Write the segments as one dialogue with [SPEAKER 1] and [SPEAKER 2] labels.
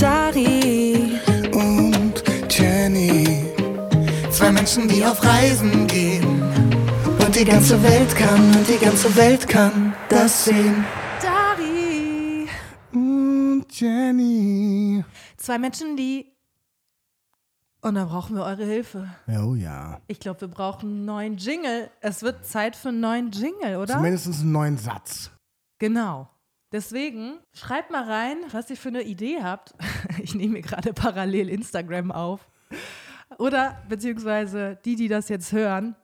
[SPEAKER 1] Dari
[SPEAKER 2] und Jenny. Zwei Menschen, die auf Reisen gehen. Und die ganze Welt kann, und die ganze Welt kann das sehen.
[SPEAKER 1] Dari.
[SPEAKER 2] Und Jenny.
[SPEAKER 1] Zwei Menschen, die. Und da brauchen wir eure Hilfe.
[SPEAKER 2] Oh ja.
[SPEAKER 1] Ich glaube, wir brauchen einen neuen Jingle. Es wird Zeit für einen neuen Jingle, oder?
[SPEAKER 2] Zumindest einen neuen Satz.
[SPEAKER 1] Genau. Deswegen schreibt mal rein, was ihr für eine Idee habt. Ich nehme mir gerade parallel Instagram auf. Oder beziehungsweise die, die das jetzt hören,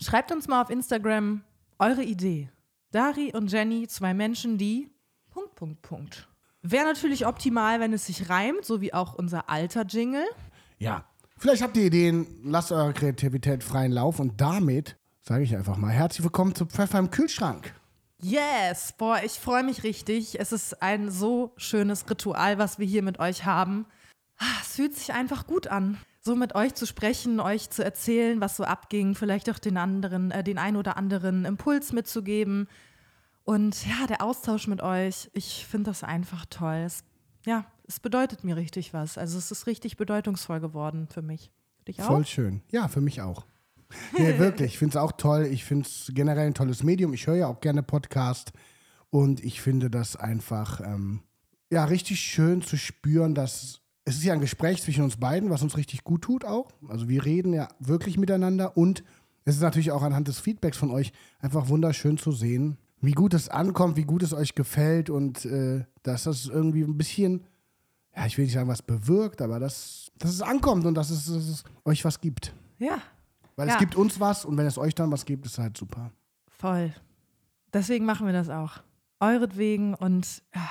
[SPEAKER 1] schreibt uns mal auf Instagram eure Idee. Dari und Jenny, zwei Menschen, die. Punkt, Punkt, Punkt. Wäre natürlich optimal, wenn es sich reimt, so wie auch unser alter Jingle.
[SPEAKER 2] Ja. Vielleicht habt ihr Ideen, lasst eure Kreativität freien Lauf und damit sage ich einfach mal herzlich willkommen zu Pfeffer im Kühlschrank.
[SPEAKER 1] Yes, boah, ich freue mich richtig. Es ist ein so schönes Ritual, was wir hier mit euch haben. Ah, Es fühlt sich einfach gut an, so mit euch zu sprechen, euch zu erzählen, was so abging, vielleicht auch den anderen, äh, den ein oder anderen Impuls mitzugeben. Und ja, der Austausch mit euch, ich finde das einfach toll. Es, ja, es bedeutet mir richtig was. Also es ist richtig bedeutungsvoll geworden für mich. Für dich auch?
[SPEAKER 2] Voll schön. Ja, für mich auch. Nee, wirklich. Ich finde es auch toll. Ich finde es generell ein tolles Medium. Ich höre ja auch gerne Podcast. Und ich finde das einfach, ähm, ja, richtig schön zu spüren, dass es ist ja ein Gespräch zwischen uns beiden, was uns richtig gut tut auch. Also wir reden ja wirklich miteinander. Und es ist natürlich auch anhand des Feedbacks von euch einfach wunderschön zu sehen, wie gut es ankommt, wie gut es euch gefällt und äh, dass das irgendwie ein bisschen, ja, ich will nicht sagen, was bewirkt, aber dass, dass es ankommt und dass es, dass es euch was gibt.
[SPEAKER 1] Ja,
[SPEAKER 2] Weil
[SPEAKER 1] Ja.
[SPEAKER 2] es gibt uns was und wenn es euch dann was gibt, ist halt super.
[SPEAKER 1] Voll. Deswegen machen wir das auch. Euretwegen und ja,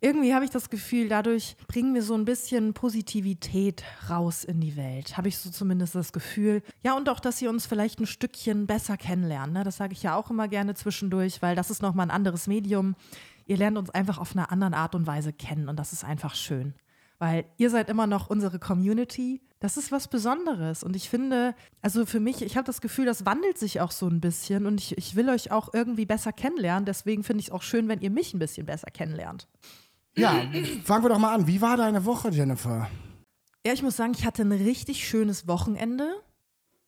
[SPEAKER 1] irgendwie habe ich das Gefühl, dadurch bringen wir so ein bisschen Positivität raus in die Welt. Habe ich so zumindest das Gefühl. Ja, und auch, dass ihr uns vielleicht ein Stückchen besser kennenlernt. Ne? Das sage ich ja auch immer gerne zwischendurch, weil das ist nochmal ein anderes Medium. Ihr lernt uns einfach auf einer anderen Art und Weise kennen und das ist einfach schön. Weil ihr seid immer noch unsere Community. Das ist was Besonderes. Und ich finde, also für mich, ich habe das Gefühl, das wandelt sich auch so ein bisschen. Und ich, ich will euch auch irgendwie besser kennenlernen. Deswegen finde ich es auch schön, wenn ihr mich ein bisschen besser kennenlernt.
[SPEAKER 2] Ja, fangen wir doch mal an. Wie war deine Woche, Jennifer?
[SPEAKER 1] Ja, ich muss sagen, ich hatte ein richtig schönes Wochenende.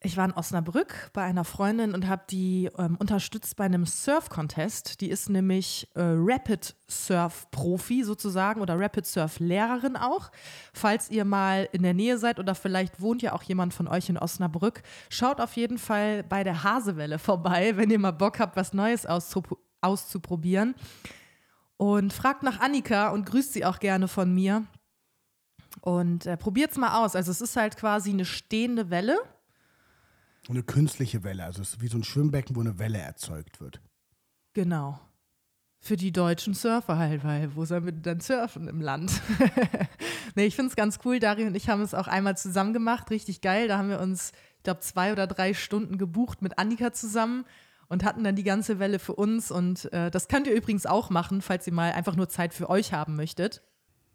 [SPEAKER 1] Ich war in Osnabrück bei einer Freundin und habe die ähm, unterstützt bei einem Surf-Contest. Die ist nämlich äh, Rapid Surf-Profi sozusagen oder Rapid Surf-Lehrerin auch. Falls ihr mal in der Nähe seid oder vielleicht wohnt ja auch jemand von euch in Osnabrück, schaut auf jeden Fall bei der Hasewelle vorbei, wenn ihr mal Bock habt, was Neues auszupro auszuprobieren. Und fragt nach Annika und grüßt sie auch gerne von mir. Und äh, probiert's mal aus. Also es ist halt quasi eine stehende Welle.
[SPEAKER 2] Eine künstliche Welle. Also es ist wie so ein Schwimmbecken, wo eine Welle erzeugt wird.
[SPEAKER 1] Genau. Für die deutschen Surfer halt, weil wo sollen wir denn surfen im Land? nee, ich finde es ganz cool. Dari und ich haben es auch einmal zusammen gemacht. Richtig geil. Da haben wir uns, ich glaube, zwei oder drei Stunden gebucht mit Annika zusammen und hatten dann die ganze Welle für uns. Und äh, das könnt ihr übrigens auch machen, falls ihr mal einfach nur Zeit für euch haben möchtet.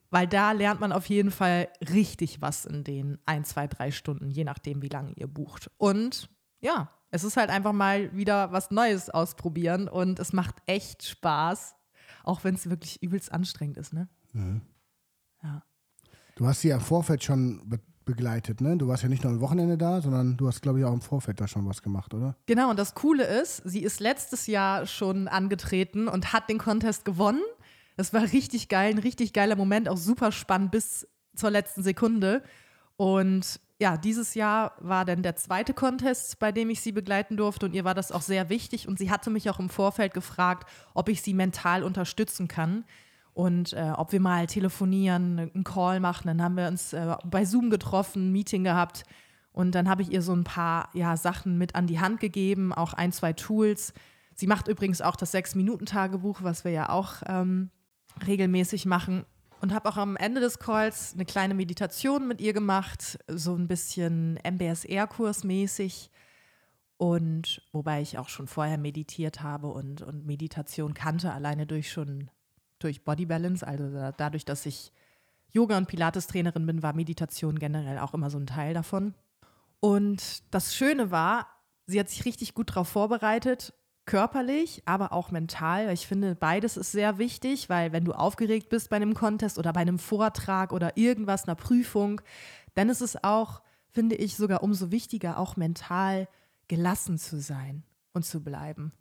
[SPEAKER 1] Weil da lernt man auf jeden Fall richtig was in den ein, zwei, drei Stunden, je nachdem, wie lange ihr bucht. Und ja, es ist halt einfach mal wieder was Neues ausprobieren und es macht echt Spaß, auch wenn es wirklich übelst anstrengend ist, ne? Ja.
[SPEAKER 2] Du hast sie ja im Vorfeld schon be begleitet, ne? Du warst ja nicht nur am Wochenende da, sondern du hast, glaube ich, auch im Vorfeld da schon was gemacht, oder?
[SPEAKER 1] Genau, und das Coole ist, sie ist letztes Jahr schon angetreten und hat den Contest gewonnen. Das war richtig geil, ein richtig geiler Moment, auch super spannend bis zur letzten Sekunde. Und ja, dieses Jahr war dann der zweite Contest, bei dem ich sie begleiten durfte und ihr war das auch sehr wichtig und sie hatte mich auch im Vorfeld gefragt, ob ich sie mental unterstützen kann und äh, ob wir mal telefonieren, einen Call machen. Dann haben wir uns äh, bei Zoom getroffen, ein Meeting gehabt und dann habe ich ihr so ein paar ja, Sachen mit an die Hand gegeben, auch ein, zwei Tools. Sie macht übrigens auch das Sechs-Minuten-Tagebuch, was wir ja auch ähm, regelmäßig machen. Und habe auch am Ende des Calls eine kleine Meditation mit ihr gemacht, so ein bisschen MBSR-Kurs mäßig. Und wobei ich auch schon vorher meditiert habe und, und Meditation kannte, alleine durch schon durch Body Balance, also da, dadurch, dass ich Yoga- und Pilates-Trainerin bin, war Meditation generell auch immer so ein Teil davon. Und das Schöne war, sie hat sich richtig gut darauf vorbereitet körperlich, aber auch mental. Ich finde, beides ist sehr wichtig, weil wenn du aufgeregt bist bei einem Contest oder bei einem Vortrag oder irgendwas, einer Prüfung, dann ist es auch, finde ich, sogar umso wichtiger, auch mental gelassen zu sein und zu bleiben.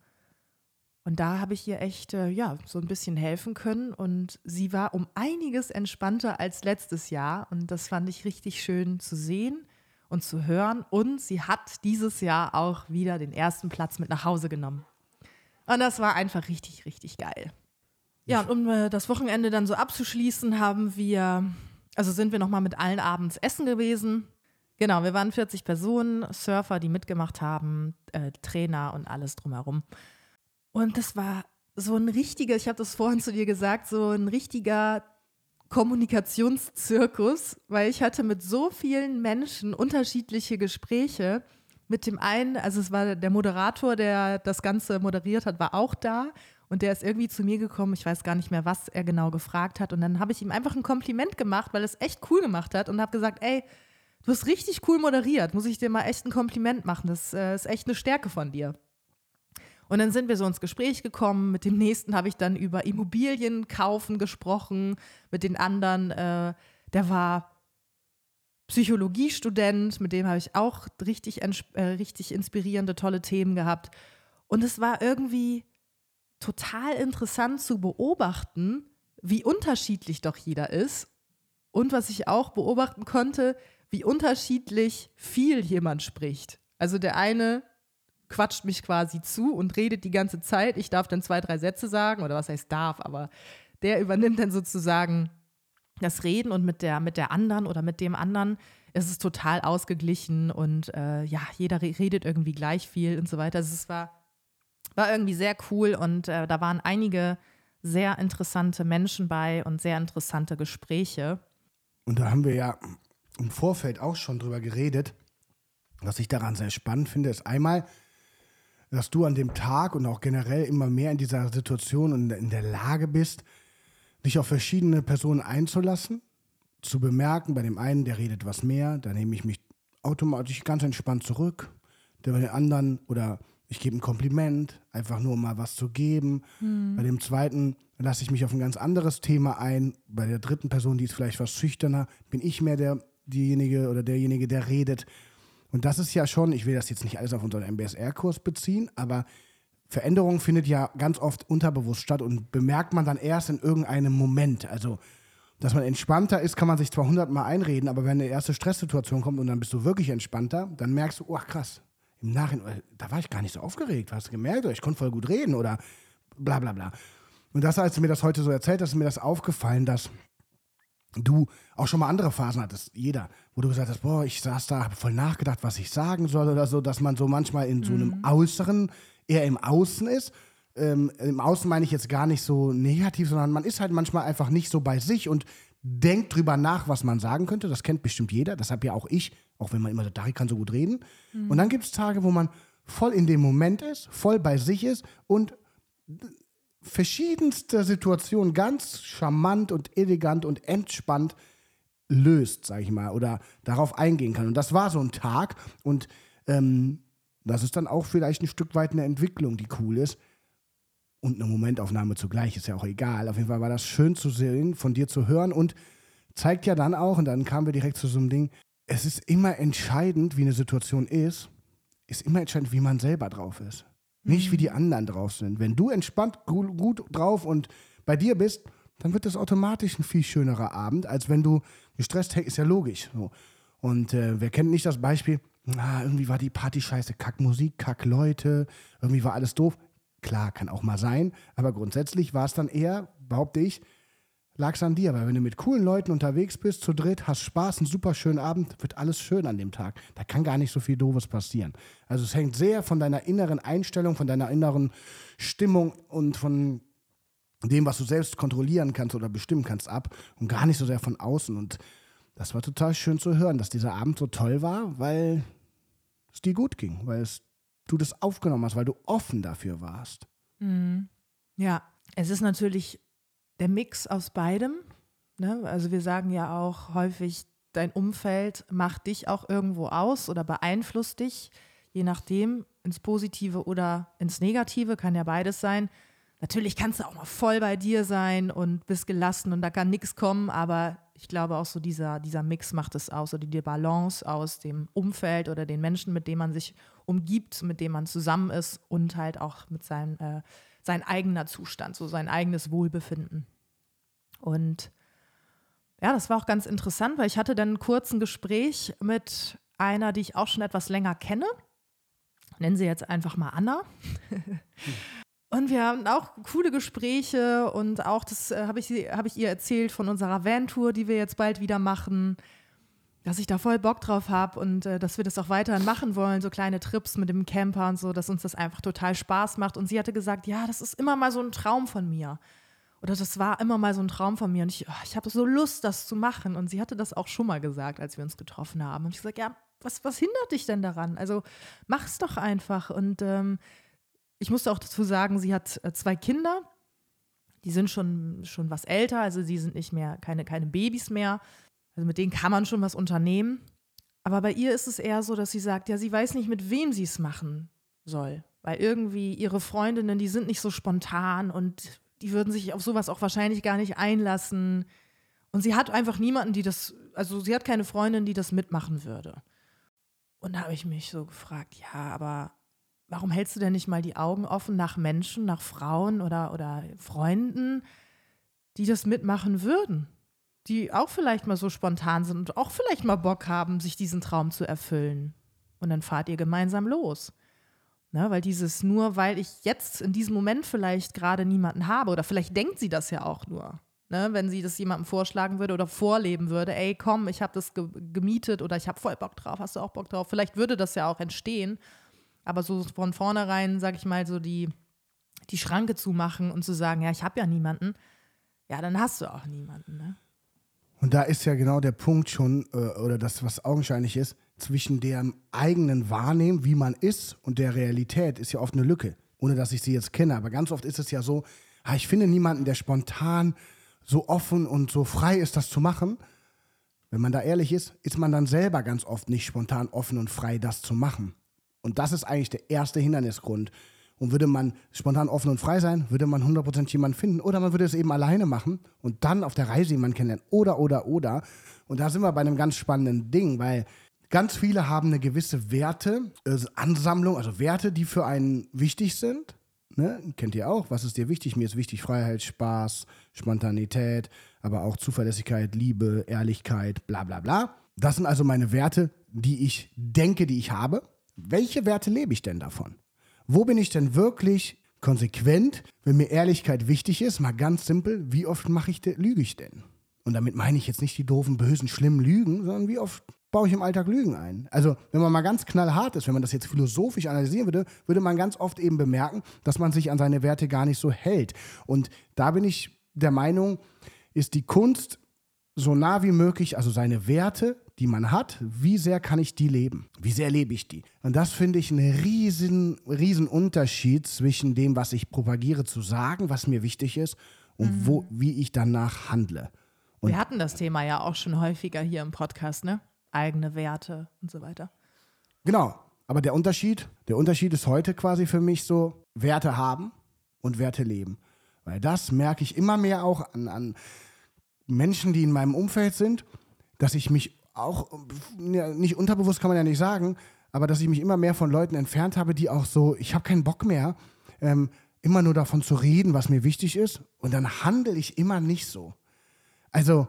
[SPEAKER 1] Und da habe ich ihr echt, äh, ja, so ein bisschen helfen können. Und sie war um einiges entspannter als letztes Jahr. Und das fand ich richtig schön zu sehen und zu hören. Und sie hat dieses Jahr auch wieder den ersten Platz mit nach Hause genommen. Und das war einfach richtig, richtig geil. Ja, und um äh, das Wochenende dann so abzuschließen, haben wir, also sind wir nochmal mit allen abends essen gewesen. Genau, wir waren 40 Personen, Surfer, die mitgemacht haben, äh, Trainer und alles drumherum. Und das war so ein richtiger, ich habe das vorhin zu dir gesagt, so ein richtiger Kommunikationszirkus, weil ich hatte mit so vielen Menschen unterschiedliche Gespräche mit dem einen, also es war der Moderator, der das Ganze moderiert hat, war auch da und der ist irgendwie zu mir gekommen. Ich weiß gar nicht mehr, was er genau gefragt hat. Und dann habe ich ihm einfach ein Kompliment gemacht, weil er es echt cool gemacht hat und habe gesagt, ey, du hast richtig cool moderiert. Muss ich dir mal echt ein Kompliment machen. Das äh, ist echt eine Stärke von dir. Und dann sind wir so ins Gespräch gekommen. Mit dem nächsten habe ich dann über Immobilien kaufen gesprochen. Mit den anderen, äh, der war Psychologiestudent, mit dem habe ich auch richtig, äh, richtig inspirierende, tolle Themen gehabt. Und es war irgendwie total interessant zu beobachten, wie unterschiedlich doch jeder ist. Und was ich auch beobachten konnte, wie unterschiedlich viel jemand spricht. Also der eine quatscht mich quasi zu und redet die ganze Zeit. Ich darf dann zwei, drei Sätze sagen, oder was heißt darf, aber der übernimmt dann sozusagen das Reden und mit der, mit der anderen oder mit dem anderen ist es total ausgeglichen und äh, ja, jeder redet irgendwie gleich viel und so weiter. Also es war, war irgendwie sehr cool und äh, da waren einige sehr interessante Menschen bei und sehr interessante Gespräche.
[SPEAKER 2] Und da haben wir ja im Vorfeld auch schon drüber geredet. Was ich daran sehr spannend finde, ist einmal, dass du an dem Tag und auch generell immer mehr in dieser Situation und in der Lage bist, dich auf verschiedene Personen einzulassen, zu bemerken, bei dem einen, der redet was mehr, da nehme ich mich automatisch ganz entspannt zurück. Der bei den anderen oder ich gebe ein Kompliment, einfach nur um mal was zu geben. Mhm. Bei dem zweiten lasse ich mich auf ein ganz anderes Thema ein. Bei der dritten Person, die ist vielleicht was schüchterner, bin ich mehr der, diejenige oder derjenige, der redet. Und das ist ja schon, ich will das jetzt nicht alles auf unseren MBSR-Kurs beziehen, aber Veränderung findet ja ganz oft unterbewusst statt und bemerkt man dann erst in irgendeinem Moment. Also, dass man entspannter ist, kann man sich zwar hundertmal einreden, aber wenn eine erste Stresssituation kommt und dann bist du wirklich entspannter, dann merkst du, oh krass, im Nachhinein, da war ich gar nicht so aufgeregt, hast du gemerkt, oder ich konnte voll gut reden oder bla bla bla. Und das, als du mir das heute so erzählt hast, ist mir das aufgefallen, dass du auch schon mal andere Phasen hattest, jeder, wo du gesagt hast, boah, ich saß da, habe voll nachgedacht, was ich sagen soll oder so, dass man so manchmal in so einem mhm. äußeren eher im Außen ist. Ähm, Im Außen meine ich jetzt gar nicht so negativ, sondern man ist halt manchmal einfach nicht so bei sich und denkt drüber nach, was man sagen könnte. Das kennt bestimmt jeder. Das habe ja auch ich, auch wenn man immer sagt, Dari kann so gut reden. Mhm. Und dann gibt es Tage, wo man voll in dem Moment ist, voll bei sich ist und verschiedenste Situationen ganz charmant und elegant und entspannt löst, sag ich mal, oder darauf eingehen kann. Und das war so ein Tag und ähm, das ist dann auch vielleicht ein Stück weit eine Entwicklung, die cool ist. Und eine Momentaufnahme zugleich, ist ja auch egal. Auf jeden Fall war das schön zu sehen, von dir zu hören und zeigt ja dann auch, und dann kamen wir direkt zu so einem Ding, es ist immer entscheidend, wie eine Situation ist, ist immer entscheidend, wie man selber drauf ist. Mhm. Nicht, wie die anderen drauf sind. Wenn du entspannt gut, gut drauf und bei dir bist, dann wird das automatisch ein viel schönerer Abend, als wenn du gestresst, hey, ist ja logisch. So. Und äh, wer kennt nicht das Beispiel, na, irgendwie war die Party scheiße, Kackmusik, Kackleute, irgendwie war alles doof. Klar, kann auch mal sein, aber grundsätzlich war es dann eher, behaupte ich, lag es an dir, weil wenn du mit coolen Leuten unterwegs bist, zu dritt, hast Spaß, einen super schönen Abend, wird alles schön an dem Tag. Da kann gar nicht so viel Doofes passieren. Also es hängt sehr von deiner inneren Einstellung, von deiner inneren Stimmung und von dem, was du selbst kontrollieren kannst oder bestimmen kannst, ab und gar nicht so sehr von außen. Und das war total schön zu hören, dass dieser Abend so toll war, weil es dir gut ging, weil es, du das aufgenommen hast, weil du offen dafür warst.
[SPEAKER 1] Mhm. Ja, es ist natürlich der Mix aus beidem. Ne? Also wir sagen ja auch häufig, dein Umfeld macht dich auch irgendwo aus oder beeinflusst dich, je nachdem. ins Positive oder ins Negative, kann ja beides sein. Natürlich kannst du auch mal voll bei dir sein und bist gelassen und da kann nichts kommen, aber ich glaube auch so dieser, dieser Mix macht es aus oder die Balance aus dem Umfeld oder den Menschen, mit denen man sich umgibt, mit denen man zusammen ist und halt auch mit seinem äh, sein eigener Zustand, so sein eigenes Wohlbefinden. Und ja, das war auch ganz interessant, weil ich hatte dann kurz ein Gespräch mit einer, die ich auch schon etwas länger kenne. Nennen sie jetzt einfach mal Anna. Und wir haben auch coole Gespräche und auch das äh, habe ich, hab ich ihr erzählt von unserer Van-Tour, die wir jetzt bald wieder machen, dass ich da voll Bock drauf habe und äh, dass wir das auch weiterhin machen wollen, so kleine Trips mit dem Camper und so, dass uns das einfach total Spaß macht. Und sie hatte gesagt, ja, das ist immer mal so ein Traum von mir. Oder das war immer mal so ein Traum von mir und ich, oh, ich habe so Lust, das zu machen. Und sie hatte das auch schon mal gesagt, als wir uns getroffen haben. Und ich gesagt, ja, was, was hindert dich denn daran? Also mach es doch einfach. Und ähm, ich musste auch dazu sagen, sie hat äh, zwei Kinder. Die sind schon, schon was älter, also die sind nicht mehr, keine, keine Babys mehr. Also mit denen kann man schon was unternehmen. Aber bei ihr ist es eher so, dass sie sagt, ja, sie weiß nicht, mit wem sie es machen soll. Weil irgendwie ihre Freundinnen, die sind nicht so spontan und die würden sich auf sowas auch wahrscheinlich gar nicht einlassen. Und sie hat einfach niemanden, die das, also sie hat keine Freundin, die das mitmachen würde. Und da habe ich mich so gefragt, ja, aber warum hältst du denn nicht mal die Augen offen nach Menschen, nach Frauen oder, oder Freunden, die das mitmachen würden? Die auch vielleicht mal so spontan sind und auch vielleicht mal Bock haben, sich diesen Traum zu erfüllen. Und dann fahrt ihr gemeinsam los. Ne, weil dieses nur, weil ich jetzt in diesem Moment vielleicht gerade niemanden habe oder vielleicht denkt sie das ja auch nur. Ne, wenn sie das jemandem vorschlagen würde oder vorleben würde, ey, komm, ich habe das ge gemietet oder ich habe voll Bock drauf, hast du auch Bock drauf? Vielleicht würde das ja auch entstehen. Aber so von vornherein, sag ich mal, so die, die Schranke zu machen und zu sagen, ja, ich habe ja niemanden, ja, dann hast du auch niemanden. Ne?
[SPEAKER 2] Und da ist ja genau der Punkt schon, äh, oder das, was augenscheinlich ist, zwischen dem eigenen Wahrnehmen, wie man ist, und der Realität ist ja oft eine Lücke, ohne dass ich sie jetzt kenne. Aber ganz oft ist es ja so, ah, ich finde niemanden, der spontan so offen und so frei ist, das zu machen. Wenn man da ehrlich ist, ist man dann selber ganz oft nicht spontan offen und frei, das zu machen. Und das ist eigentlich der erste Hindernisgrund. Und würde man spontan offen und frei sein, würde man 100% jemanden finden. Oder man würde es eben alleine machen und dann auf der Reise jemanden kennenlernen. Oder, oder, oder. Und da sind wir bei einem ganz spannenden Ding, weil ganz viele haben eine gewisse Werte, also Ansammlung, also Werte, die für einen wichtig sind. Ne? Kennt ihr auch? Was ist dir wichtig? Mir ist wichtig Freiheit, Spaß, Spontanität, aber auch Zuverlässigkeit, Liebe, Ehrlichkeit, bla bla bla. Das sind also meine Werte, die ich denke, die ich habe welche Werte lebe ich denn davon? Wo bin ich denn wirklich konsequent, wenn mir Ehrlichkeit wichtig ist? Mal ganz simpel, wie oft mache ich lüge ich denn? Und damit meine ich jetzt nicht die doofen, bösen, schlimmen Lügen, sondern wie oft baue ich im Alltag Lügen ein? Also, wenn man mal ganz knallhart ist, wenn man das jetzt philosophisch analysieren würde, würde man ganz oft eben bemerken, dass man sich an seine Werte gar nicht so hält. Und da bin ich der Meinung, ist die Kunst so nah wie möglich, also seine Werte die man hat, wie sehr kann ich die leben? Wie sehr lebe ich die? Und das finde ich einen riesen, riesen Unterschied zwischen dem, was ich propagiere zu sagen, was mir wichtig ist, und mhm. wo, wie ich danach handle.
[SPEAKER 1] Und Wir hatten das Thema ja auch schon häufiger hier im Podcast, ne? Eigene Werte und so weiter.
[SPEAKER 2] Genau. Aber der Unterschied, der Unterschied ist heute quasi für mich so, Werte haben und Werte leben. Weil das merke ich immer mehr auch an, an Menschen, die in meinem Umfeld sind, dass ich mich auch ja, nicht unterbewusst kann man ja nicht sagen, aber dass ich mich immer mehr von Leuten entfernt habe, die auch so, ich habe keinen Bock mehr, ähm, immer nur davon zu reden, was mir wichtig ist, und dann handle ich immer nicht so. Also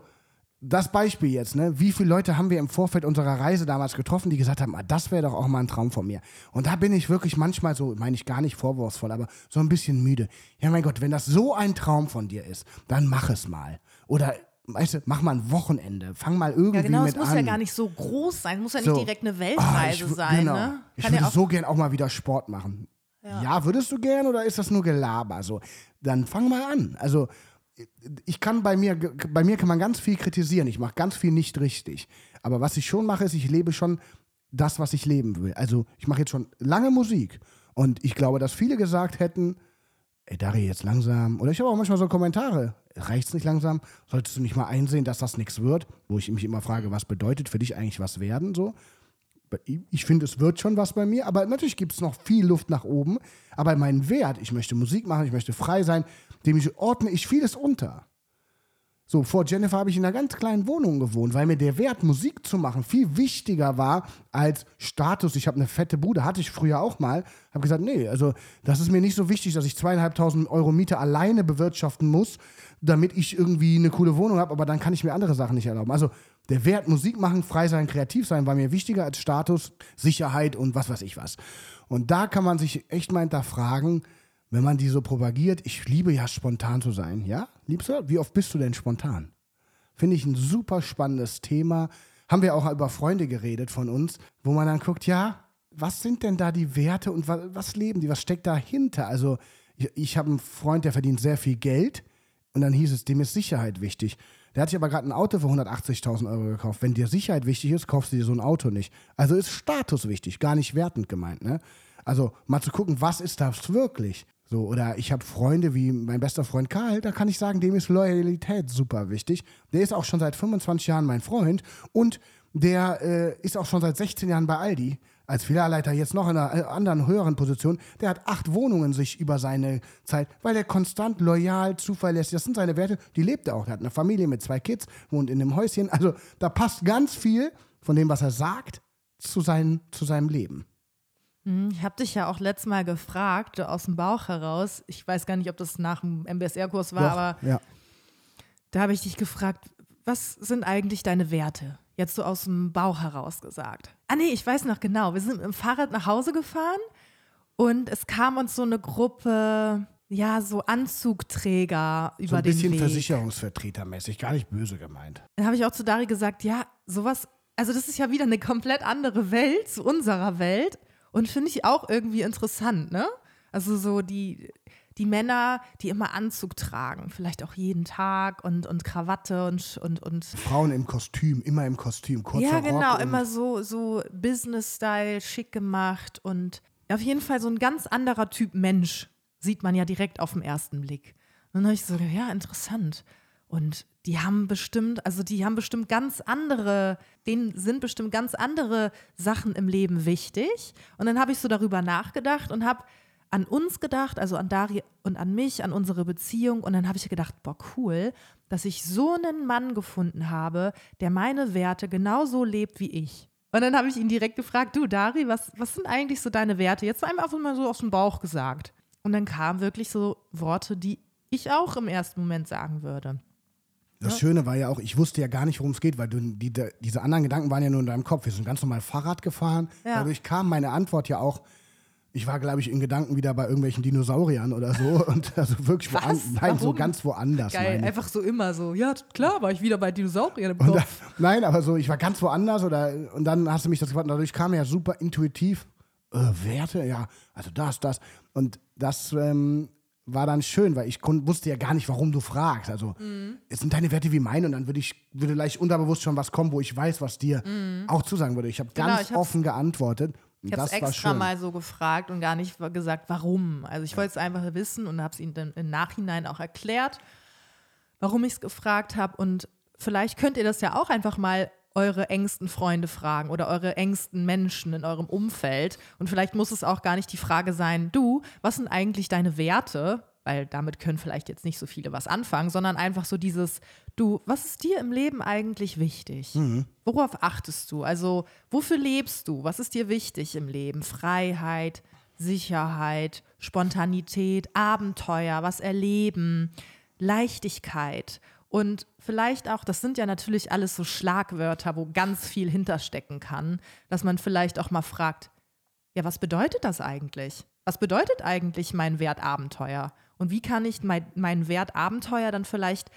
[SPEAKER 2] das Beispiel jetzt, ne? Wie viele Leute haben wir im Vorfeld unserer Reise damals getroffen, die gesagt haben, ah, das wäre doch auch mal ein Traum von mir. Und da bin ich wirklich manchmal so, meine ich gar nicht vorwurfsvoll, aber so ein bisschen müde. Ja, mein Gott, wenn das so ein Traum von dir ist, dann mach es mal. Oder weißt du, mach mal ein Wochenende, fang mal irgendwie ja, genau, mit
[SPEAKER 1] an. es muss
[SPEAKER 2] ja
[SPEAKER 1] gar nicht so groß sein, muss ja nicht so. direkt eine Weltreise oh, sein. Genau. Ne?
[SPEAKER 2] ich würde so gern auch mal wieder Sport machen. Ja. ja. würdest du gern oder ist das nur Gelaber? So, dann fang mal an. Also ich kann bei mir, bei mir kann man ganz viel kritisieren. Ich mache ganz viel nicht richtig. Aber was ich schon mache, ist, ich lebe schon das, was ich leben will. Also ich mache jetzt schon lange Musik und ich glaube, dass viele gesagt hätten, ey Dari, jetzt langsam. Oder ich habe auch manchmal so Kommentare reicht es nicht langsam? Solltest du nicht mal einsehen, dass das nichts wird? Wo ich mich immer frage, was bedeutet für dich eigentlich was werden? So Ich finde, es wird schon was bei mir, aber natürlich gibt es noch viel Luft nach oben. Aber mein Wert, ich möchte Musik machen, ich möchte frei sein, dem ordne ich vieles unter. So, vor Jennifer habe ich in einer ganz kleinen Wohnung gewohnt, weil mir der Wert, Musik zu machen, viel wichtiger war als Status. Ich habe eine fette Bude, hatte ich früher auch mal. Habe gesagt, nee, also das ist mir nicht so wichtig, dass ich zweieinhalbtausend Euro Miete alleine bewirtschaften muss, damit ich irgendwie eine coole Wohnung habe, aber dann kann ich mir andere Sachen nicht erlauben. Also der Wert, Musik machen, frei sein, kreativ sein, war mir wichtiger als Status, Sicherheit und was weiß ich was. Und da kann man sich echt mal hinterfragen, wenn man die so propagiert, ich liebe ja spontan zu sein, ja? Liebst du? Wie oft bist du denn spontan? Finde ich ein super spannendes Thema. Haben wir auch über Freunde geredet von uns, wo man dann guckt, ja, was sind denn da die Werte und was, was leben die? Was steckt dahinter? Also, ich, ich habe einen Freund, der verdient sehr viel Geld und dann hieß es, dem ist Sicherheit wichtig. Der hat sich aber gerade ein Auto für 180.000 Euro gekauft. Wenn dir Sicherheit wichtig ist, kaufst du dir so ein Auto nicht. Also ist Status wichtig, gar nicht wertend gemeint. Ne? Also mal zu gucken, was ist das wirklich? So, oder ich habe Freunde wie mein bester Freund Karl, da kann ich sagen, dem ist Loyalität super wichtig. Der ist auch schon seit 25 Jahren mein Freund und der äh, ist auch schon seit 16 Jahren bei Aldi als Filialleiter jetzt noch in einer äh, anderen höheren Position. Der hat acht Wohnungen sich über seine Zeit, weil er konstant, loyal, zuverlässig, das sind seine Werte, die lebt er auch. Er hat eine Familie mit zwei Kids, wohnt in einem Häuschen. Also da passt ganz viel von dem, was er sagt, zu, sein, zu seinem Leben.
[SPEAKER 1] Hm, ich habe dich ja auch letztes Mal gefragt, aus dem Bauch heraus. Ich weiß gar nicht, ob das nach dem MBSR-Kurs war, Doch, aber ja. da habe ich dich gefragt, was sind eigentlich deine Werte? Jetzt so aus dem Bauch heraus gesagt. Ah, nee, ich weiß noch genau. Wir sind mit dem Fahrrad nach Hause gefahren und es kam uns so eine Gruppe, ja, so Anzugträger über so ein den
[SPEAKER 2] bisschen
[SPEAKER 1] Weg.
[SPEAKER 2] Versicherungsvertretermäßig, gar nicht böse gemeint.
[SPEAKER 1] Dann habe ich auch zu Dari gesagt, ja, sowas, also das ist ja wieder eine komplett andere Welt zu unserer Welt. Und finde ich auch irgendwie interessant, ne? Also so die, die Männer, die immer Anzug tragen, vielleicht auch jeden Tag und, und Krawatte und, und, und
[SPEAKER 2] Frauen im Kostüm, immer im Kostüm, kurzer
[SPEAKER 1] Ja, genau,
[SPEAKER 2] Rock
[SPEAKER 1] immer so, so Business-Style, schick gemacht und auf jeden Fall so ein ganz anderer Typ Mensch, sieht man ja direkt auf den ersten Blick. Und dann habe ich so, ja, interessant. Und die haben bestimmt, also die haben bestimmt ganz andere, denen sind bestimmt ganz andere Sachen im Leben wichtig. Und dann habe ich so darüber nachgedacht und habe an uns gedacht, also an Dari und an mich, an unsere Beziehung. Und dann habe ich gedacht, boah, cool, dass ich so einen Mann gefunden habe, der meine Werte genauso lebt wie ich. Und dann habe ich ihn direkt gefragt, du Dari, was, was sind eigentlich so deine Werte? Jetzt einfach mal so aus dem Bauch gesagt. Und dann kamen wirklich so Worte, die ich auch im ersten Moment sagen würde.
[SPEAKER 2] Das ja. Schöne war ja auch, ich wusste ja gar nicht, worum es geht, weil du, die, diese anderen Gedanken waren ja nur in deinem Kopf. Wir sind ganz normal Fahrrad gefahren. Ja. Dadurch kam meine Antwort ja auch, ich war, glaube ich, in Gedanken wieder bei irgendwelchen Dinosauriern oder so. Und also wirklich woanders. Nein, Warum? so ganz woanders.
[SPEAKER 1] Geil, einfach so immer so. Ja, klar, war ich wieder bei Dinosauriern im Kopf. Da,
[SPEAKER 2] nein, aber so, ich war ganz woanders oder und dann hast du mich das gefragt. Dadurch kam ja super intuitiv. Äh, Werte, ja, also das, das. Und das ähm, war dann schön, weil ich wusste ja gar nicht, warum du fragst. Also, mhm. es sind deine Werte wie meine und dann würde ich würde leicht unterbewusst schon was kommen, wo ich weiß, was dir mhm. auch zusagen würde. Ich habe genau, ganz ich offen geantwortet.
[SPEAKER 1] Ich habe es extra mal so gefragt und gar nicht gesagt, warum. Also ich wollte es einfach wissen und habe es ihnen dann im Nachhinein auch erklärt, warum ich es gefragt habe. Und vielleicht könnt ihr das ja auch einfach mal eure engsten Freunde fragen oder eure engsten Menschen in eurem Umfeld. Und vielleicht muss es auch gar nicht die Frage sein, du, was sind eigentlich deine Werte? Weil damit können vielleicht jetzt nicht so viele was anfangen, sondern einfach so dieses, du, was ist dir im Leben eigentlich wichtig? Mhm. Worauf achtest du? Also, wofür lebst du? Was ist dir wichtig im Leben? Freiheit, Sicherheit, Spontanität, Abenteuer, was erleben, Leichtigkeit. Und vielleicht auch, das sind ja natürlich alles so Schlagwörter, wo ganz viel hinterstecken kann, dass man vielleicht auch mal fragt, ja, was bedeutet das eigentlich? Was bedeutet eigentlich mein Wert Abenteuer? Und wie kann ich mein, meinen Wert Abenteuer dann vielleicht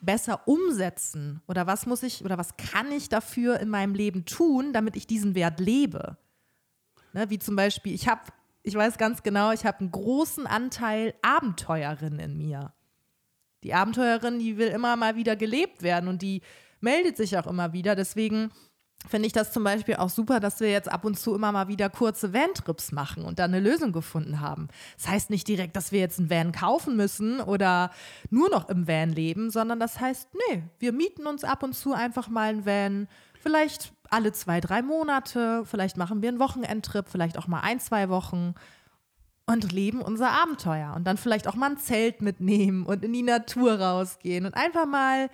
[SPEAKER 1] besser umsetzen? Oder was muss ich oder was kann ich dafür in meinem Leben tun, damit ich diesen Wert lebe? Ne, wie zum Beispiel, ich habe, ich weiß ganz genau, ich habe einen großen Anteil Abenteuerin in mir. Die Abenteuerin, die will immer mal wieder gelebt werden und die meldet sich auch immer wieder. Deswegen finde ich das zum Beispiel auch super, dass wir jetzt ab und zu immer mal wieder kurze Van-Trips machen und da eine Lösung gefunden haben. Das heißt nicht direkt, dass wir jetzt einen Van kaufen müssen oder nur noch im Van leben, sondern das heißt, nee, wir mieten uns ab und zu einfach mal einen Van, vielleicht alle zwei, drei Monate, vielleicht machen wir einen Wochenendtrip, vielleicht auch mal ein, zwei Wochen und leben unser Abenteuer. Und dann vielleicht auch mal ein Zelt mitnehmen und in die Natur rausgehen und einfach mal,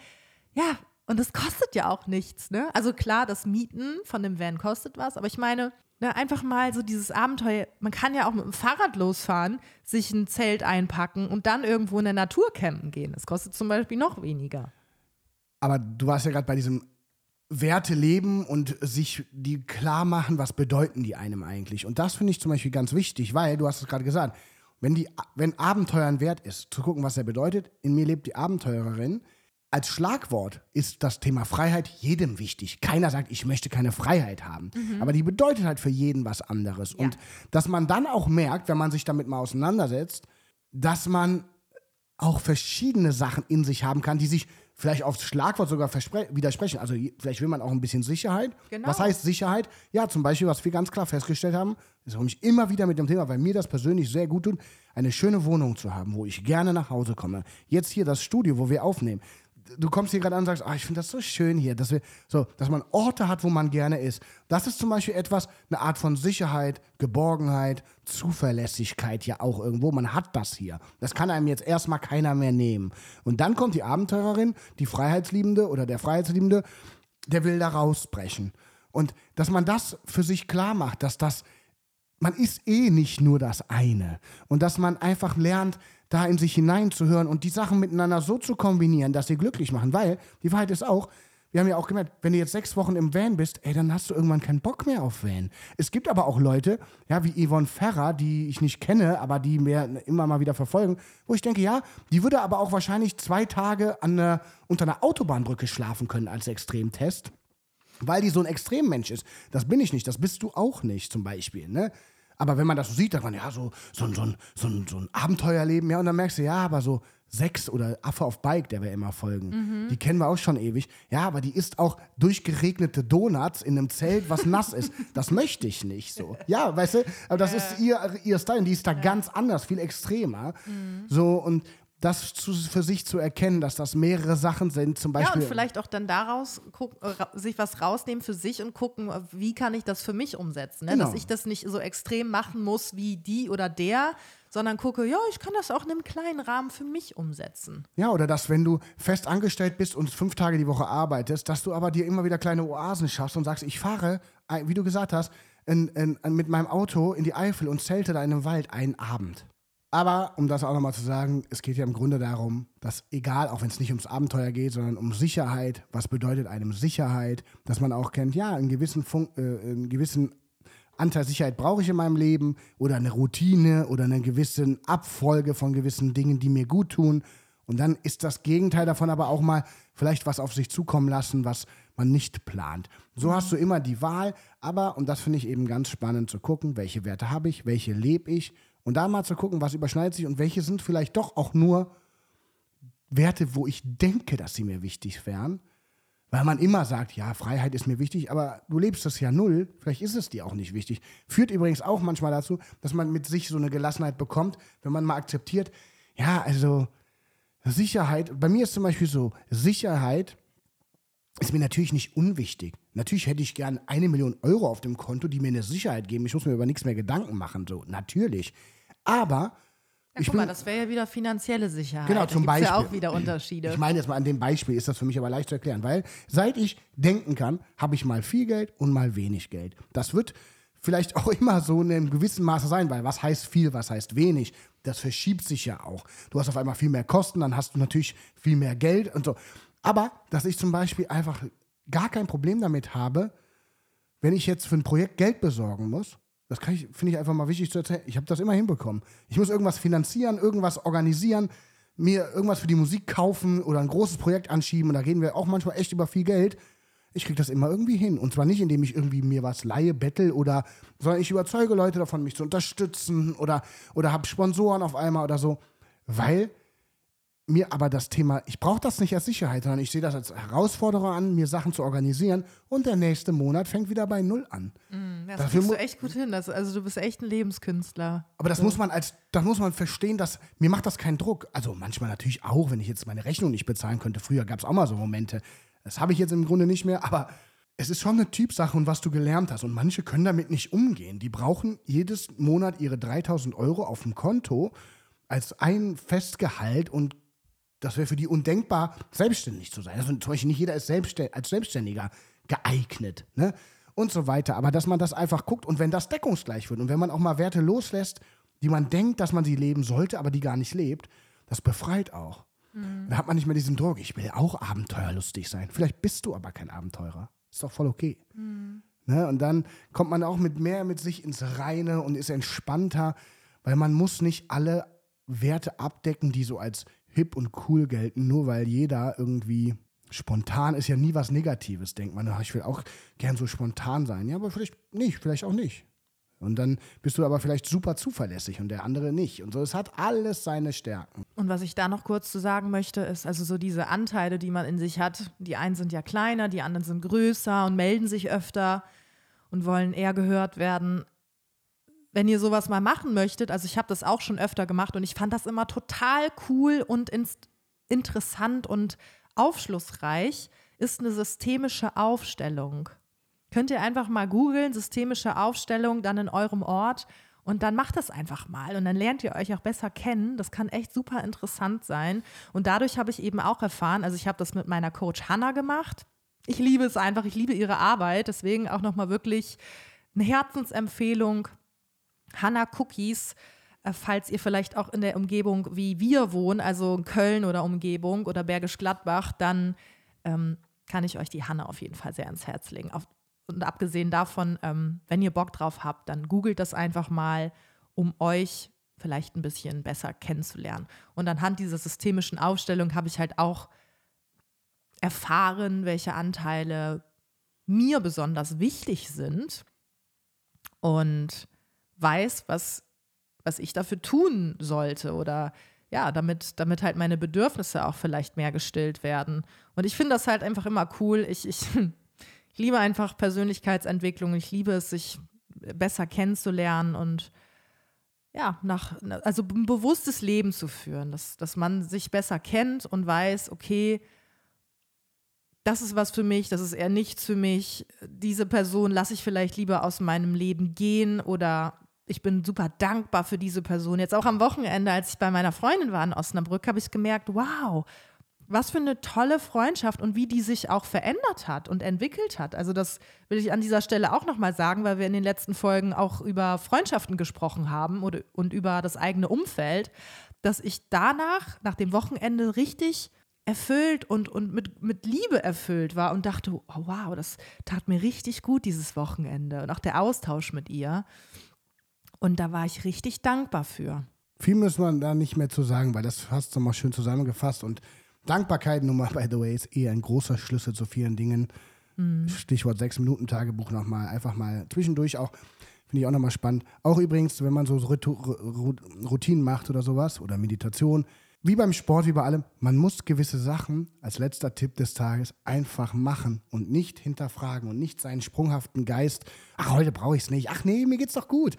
[SPEAKER 1] ja, und das kostet ja auch nichts, ne? Also klar, das Mieten von dem Van kostet was, aber ich meine, ne, einfach mal so dieses Abenteuer, man kann ja auch mit dem Fahrrad losfahren, sich ein Zelt einpacken und dann irgendwo in der Natur campen gehen. Das kostet zum Beispiel noch weniger.
[SPEAKER 2] Aber du warst ja gerade bei diesem Werte leben und sich die klar machen, was bedeuten die einem eigentlich. Und das finde ich zum Beispiel ganz wichtig, weil, du hast es gerade gesagt, wenn, die, wenn Abenteuer ein Wert ist, zu gucken, was er bedeutet, in mir lebt die Abenteurerin, als Schlagwort ist das Thema Freiheit jedem wichtig. Keiner sagt, ich möchte keine Freiheit haben. Mhm. Aber die bedeutet halt für jeden was anderes. Ja. Und dass man dann auch merkt, wenn man sich damit mal auseinandersetzt, dass man auch verschiedene Sachen in sich haben kann, die sich vielleicht aufs Schlagwort sogar widersprechen. Also vielleicht will man auch ein bisschen Sicherheit. Genau. Was heißt Sicherheit? Ja, zum Beispiel, was wir ganz klar festgestellt haben, ist, warum ich immer wieder mit dem Thema, weil mir das persönlich sehr gut tut, eine schöne Wohnung zu haben, wo ich gerne nach Hause komme. Jetzt hier das Studio, wo wir aufnehmen du kommst hier gerade an und sagst, ah, ich finde das so schön hier, dass wir so, dass man Orte hat, wo man gerne ist. Das ist zum Beispiel etwas, eine Art von Sicherheit, Geborgenheit, Zuverlässigkeit ja auch irgendwo. Man hat das hier. Das kann einem jetzt erstmal keiner mehr nehmen. Und dann kommt die Abenteurerin, die Freiheitsliebende oder der Freiheitsliebende, der will da rausbrechen. Und dass man das für sich klar macht, dass das, man ist eh nicht nur das eine. Und dass man einfach lernt, da in sich hineinzuhören und die Sachen miteinander so zu kombinieren, dass sie glücklich machen. Weil die Wahrheit ist auch, wir haben ja auch gemerkt, wenn du jetzt sechs Wochen im Van bist, ey, dann hast du irgendwann keinen Bock mehr auf Van. Es gibt aber auch Leute, ja, wie Yvonne Ferrer, die ich nicht kenne, aber die mir immer mal wieder verfolgen, wo ich denke, ja, die würde aber auch wahrscheinlich zwei Tage an eine, unter einer Autobahnbrücke schlafen können als Extremtest, weil die so ein Extremmensch ist. Das bin ich nicht, das bist du auch nicht zum Beispiel, ne? Aber wenn man das so sieht, dann man, ja, so, so, so, so, so ein Abenteuerleben, ja, und dann merkst du, ja, aber so sechs oder Affe auf Bike, der wir immer folgen, mhm. die kennen wir auch schon ewig. Ja, aber die isst auch durchgeregnete Donuts in einem Zelt, was nass ist. Das möchte ich nicht so. Ja, weißt du, aber das äh. ist ihr, ihr Style, die ist da ja. ganz anders, viel extremer. Mhm. So, und das zu, für sich zu erkennen, dass das mehrere Sachen sind, zum Beispiel.
[SPEAKER 1] Ja, und vielleicht auch dann daraus guck, äh, sich was rausnehmen für sich und gucken, wie kann ich das für mich umsetzen. Ne? Genau. Dass ich das nicht so extrem machen muss wie die oder der, sondern gucke, ja, ich kann das auch in einem kleinen Rahmen für mich umsetzen.
[SPEAKER 2] Ja, oder dass, wenn du fest angestellt bist und fünf Tage die Woche arbeitest, dass du aber dir immer wieder kleine Oasen schaffst und sagst, ich fahre, wie du gesagt hast, in, in, mit meinem Auto in die Eifel und zelte da in einem Wald einen Abend. Aber um das auch nochmal zu sagen, es geht ja im Grunde darum, dass egal, auch wenn es nicht ums Abenteuer geht, sondern um Sicherheit, was bedeutet einem Sicherheit, dass man auch kennt, ja, einen gewissen, Funk, äh, einen gewissen Anteil Sicherheit brauche ich in meinem Leben oder eine Routine oder eine gewisse Abfolge von gewissen Dingen, die mir gut tun. Und dann ist das Gegenteil davon aber auch mal vielleicht was auf sich zukommen lassen, was man nicht plant. So hast du immer die Wahl, aber, und das finde ich eben ganz spannend zu gucken, welche Werte habe ich, welche lebe ich und da mal zu gucken, was überschneidet sich und welche sind vielleicht doch auch nur Werte, wo ich denke, dass sie mir wichtig wären. Weil man immer sagt, ja, Freiheit ist mir wichtig, aber du lebst das ja null, vielleicht ist es dir auch nicht wichtig. Führt übrigens auch manchmal dazu, dass man mit sich so eine Gelassenheit bekommt, wenn man mal akzeptiert, ja, also Sicherheit, bei mir ist zum Beispiel so, Sicherheit ist mir natürlich nicht unwichtig. Natürlich hätte ich gern eine Million Euro auf dem Konto, die mir eine Sicherheit geben. Ich muss mir über nichts mehr Gedanken machen. So, natürlich. Aber.
[SPEAKER 1] Ja, guck mal, das wäre ja wieder finanzielle Sicherheit.
[SPEAKER 2] Genau, zum Beispiel.
[SPEAKER 1] ja auch wieder Unterschiede.
[SPEAKER 2] Ich meine jetzt mal an dem Beispiel, ist das für mich aber leicht zu erklären, weil seit ich denken kann, habe ich mal viel Geld und mal wenig Geld. Das wird vielleicht auch immer so in einem gewissen Maße sein, weil was heißt viel, was heißt wenig? Das verschiebt sich ja auch. Du hast auf einmal viel mehr Kosten, dann hast du natürlich viel mehr Geld und so. Aber dass ich zum Beispiel einfach gar kein Problem damit habe, wenn ich jetzt für ein Projekt Geld besorgen muss, das finde ich einfach mal wichtig zu erzählen. Ich habe das immer hinbekommen. Ich muss irgendwas finanzieren, irgendwas organisieren, mir irgendwas für die Musik kaufen oder ein großes Projekt anschieben. Und da reden wir auch manchmal echt über viel Geld. Ich kriege das immer irgendwie hin. Und zwar nicht, indem ich irgendwie mir was leihe, bettel oder, sondern ich überzeuge Leute davon, mich zu unterstützen oder, oder habe Sponsoren auf einmal oder so. Weil mir aber das Thema, ich brauche das nicht als Sicherheit, sondern ich sehe das als Herausforderung an, mir Sachen zu organisieren und der nächste Monat fängt wieder bei Null an.
[SPEAKER 1] Mm, das Dafür kriegst du echt gut hin. Das, also du bist echt ein Lebenskünstler.
[SPEAKER 2] Aber das so. muss man als, das muss man verstehen, dass mir macht das keinen Druck. Also manchmal natürlich auch, wenn ich jetzt meine Rechnung nicht bezahlen könnte. Früher gab es auch mal so Momente. Das habe ich jetzt im Grunde nicht mehr, aber es ist schon eine Typsache und was du gelernt hast. Und manche können damit nicht umgehen. Die brauchen jedes Monat ihre 3000 Euro auf dem Konto als ein Festgehalt und das wäre für die undenkbar, selbstständig zu sein. Also zum Beispiel nicht jeder ist selbstständ als Selbstständiger geeignet. Ne? Und so weiter. Aber dass man das einfach guckt und wenn das deckungsgleich wird und wenn man auch mal Werte loslässt, die man denkt, dass man sie leben sollte, aber die gar nicht lebt, das befreit auch. Mhm. Da hat man nicht mehr diesen Druck, ich will auch abenteuerlustig sein. Vielleicht bist du aber kein Abenteurer. Ist doch voll okay. Mhm. Ne? Und dann kommt man auch mit mehr mit sich ins Reine und ist entspannter, weil man muss nicht alle Werte abdecken, die so als hip und cool gelten, nur weil jeder irgendwie spontan ist ja nie was Negatives, denkt man. Ich will auch gern so spontan sein. Ja, aber vielleicht nicht, vielleicht auch nicht. Und dann bist du aber vielleicht super zuverlässig und der andere nicht. Und so, es hat alles seine Stärken.
[SPEAKER 1] Und was ich da noch kurz zu sagen möchte, ist also so diese Anteile, die man in sich hat. Die einen sind ja kleiner, die anderen sind größer und melden sich öfter und wollen eher gehört werden. Wenn ihr sowas mal machen möchtet, also ich habe das auch schon öfter gemacht und ich fand das immer total cool und interessant und aufschlussreich, ist eine systemische Aufstellung. Könnt ihr einfach mal googeln, systemische Aufstellung dann in eurem Ort und dann macht das einfach mal und dann lernt ihr euch auch besser kennen. Das kann echt super interessant sein. Und dadurch habe ich eben auch erfahren, also ich habe das mit meiner Coach Hannah gemacht. Ich liebe es einfach, ich liebe ihre Arbeit. Deswegen auch nochmal wirklich eine Herzensempfehlung. Hannah Cookies, äh, falls ihr vielleicht auch in der Umgebung wie wir wohnen, also Köln oder Umgebung oder Bergisch Gladbach, dann ähm, kann ich euch die Hannah auf jeden Fall sehr ans Herz legen. Auf, und abgesehen davon, ähm, wenn ihr Bock drauf habt, dann googelt das einfach mal, um euch vielleicht ein bisschen besser kennenzulernen. Und anhand dieser systemischen Aufstellung habe ich halt auch erfahren, welche Anteile mir besonders wichtig sind und weiß, was, was ich dafür tun sollte oder ja, damit, damit halt meine Bedürfnisse auch vielleicht mehr gestillt werden. Und ich finde das halt einfach immer cool. Ich, ich ich liebe einfach Persönlichkeitsentwicklung. Ich liebe es, sich besser kennenzulernen und ja, nach, also ein bewusstes Leben zu führen, dass, dass man sich besser kennt und weiß, okay, das ist was für mich, das ist eher nichts für mich. Diese Person lasse ich vielleicht lieber aus meinem Leben gehen oder ich bin super dankbar für diese Person. Jetzt auch am Wochenende, als ich bei meiner Freundin war in Osnabrück, habe ich gemerkt, wow, was für eine tolle Freundschaft und wie die sich auch verändert hat und entwickelt hat. Also das will ich an dieser Stelle auch nochmal sagen, weil wir in den letzten Folgen auch über Freundschaften gesprochen haben oder, und über das eigene Umfeld, dass ich danach, nach dem Wochenende, richtig erfüllt und, und mit, mit Liebe erfüllt war und dachte, oh, wow, das tat mir richtig gut dieses Wochenende und auch der Austausch mit ihr. Und da war ich richtig dankbar für.
[SPEAKER 2] Viel muss man da nicht mehr zu sagen, weil das hast du mal schön zusammengefasst und Dankbarkeit nun mal, by the way, ist eher ein großer Schlüssel zu vielen Dingen. Mhm. Stichwort Sechs-Minuten-Tagebuch nochmal, einfach mal zwischendurch auch, finde ich auch nochmal spannend. Auch übrigens, wenn man so Routinen macht oder sowas oder Meditation, wie beim Sport, wie bei allem, man muss gewisse Sachen als letzter Tipp des Tages einfach machen und nicht hinterfragen und nicht seinen sprunghaften Geist, ach, heute brauche ich es nicht, ach nee, mir geht's doch gut.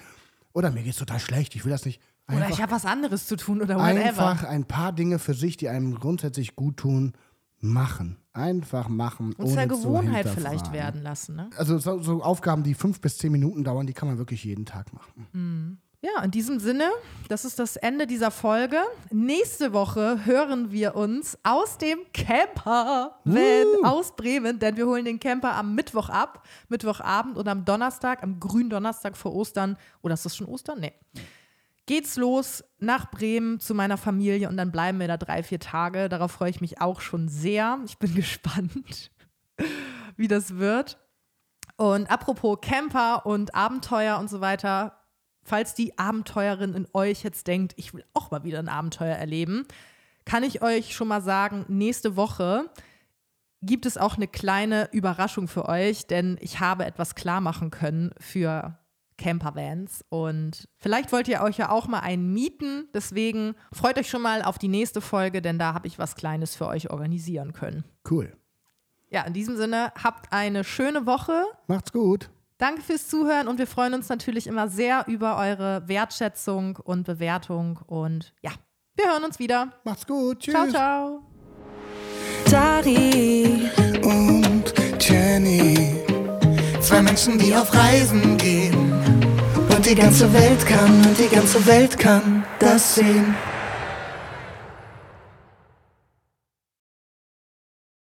[SPEAKER 2] Oder mir geht's total schlecht, ich will das nicht.
[SPEAKER 1] Einfach, oder ich habe was anderes zu tun oder whatever.
[SPEAKER 2] Einfach ein paar Dinge für sich, die einem grundsätzlich gut tun, machen. Einfach machen. Und zur
[SPEAKER 1] Gewohnheit vielleicht werden lassen. Ne?
[SPEAKER 2] Also so, so, Aufgaben, die fünf bis zehn Minuten dauern, die kann man wirklich jeden Tag machen.
[SPEAKER 1] Mhm. Ja, in diesem Sinne, das ist das Ende dieser Folge. Nächste Woche hören wir uns aus dem Camper uh. aus Bremen, denn wir holen den Camper am Mittwoch ab, Mittwochabend und am Donnerstag, am grünen Donnerstag vor Ostern. Oder ist das schon Ostern? Nee geht's los nach Bremen zu meiner Familie und dann bleiben wir da drei, vier Tage. Darauf freue ich mich auch schon sehr. Ich bin gespannt, wie das wird. Und apropos Camper und Abenteuer und so weiter, falls die Abenteuerin in euch jetzt denkt, ich will auch mal wieder ein Abenteuer erleben, kann ich euch schon mal sagen, nächste Woche gibt es auch eine kleine Überraschung für euch, denn ich habe etwas klar machen können für Campervans. Und vielleicht wollt ihr euch ja auch mal einen mieten. Deswegen freut euch schon mal auf die nächste Folge, denn da habe ich was Kleines für euch organisieren können.
[SPEAKER 2] Cool.
[SPEAKER 1] Ja, in diesem Sinne, habt eine schöne Woche.
[SPEAKER 2] Macht's gut.
[SPEAKER 1] Danke fürs Zuhören und wir freuen uns natürlich immer sehr über eure Wertschätzung und Bewertung. Und ja, wir hören uns wieder.
[SPEAKER 2] Macht's gut. Tschüss.
[SPEAKER 1] Ciao, ciao.
[SPEAKER 3] Dari und Jenny
[SPEAKER 2] Menschen, die auf Reisen gehen. Und die ganze Welt kann, und die ganze Welt kann das sehen.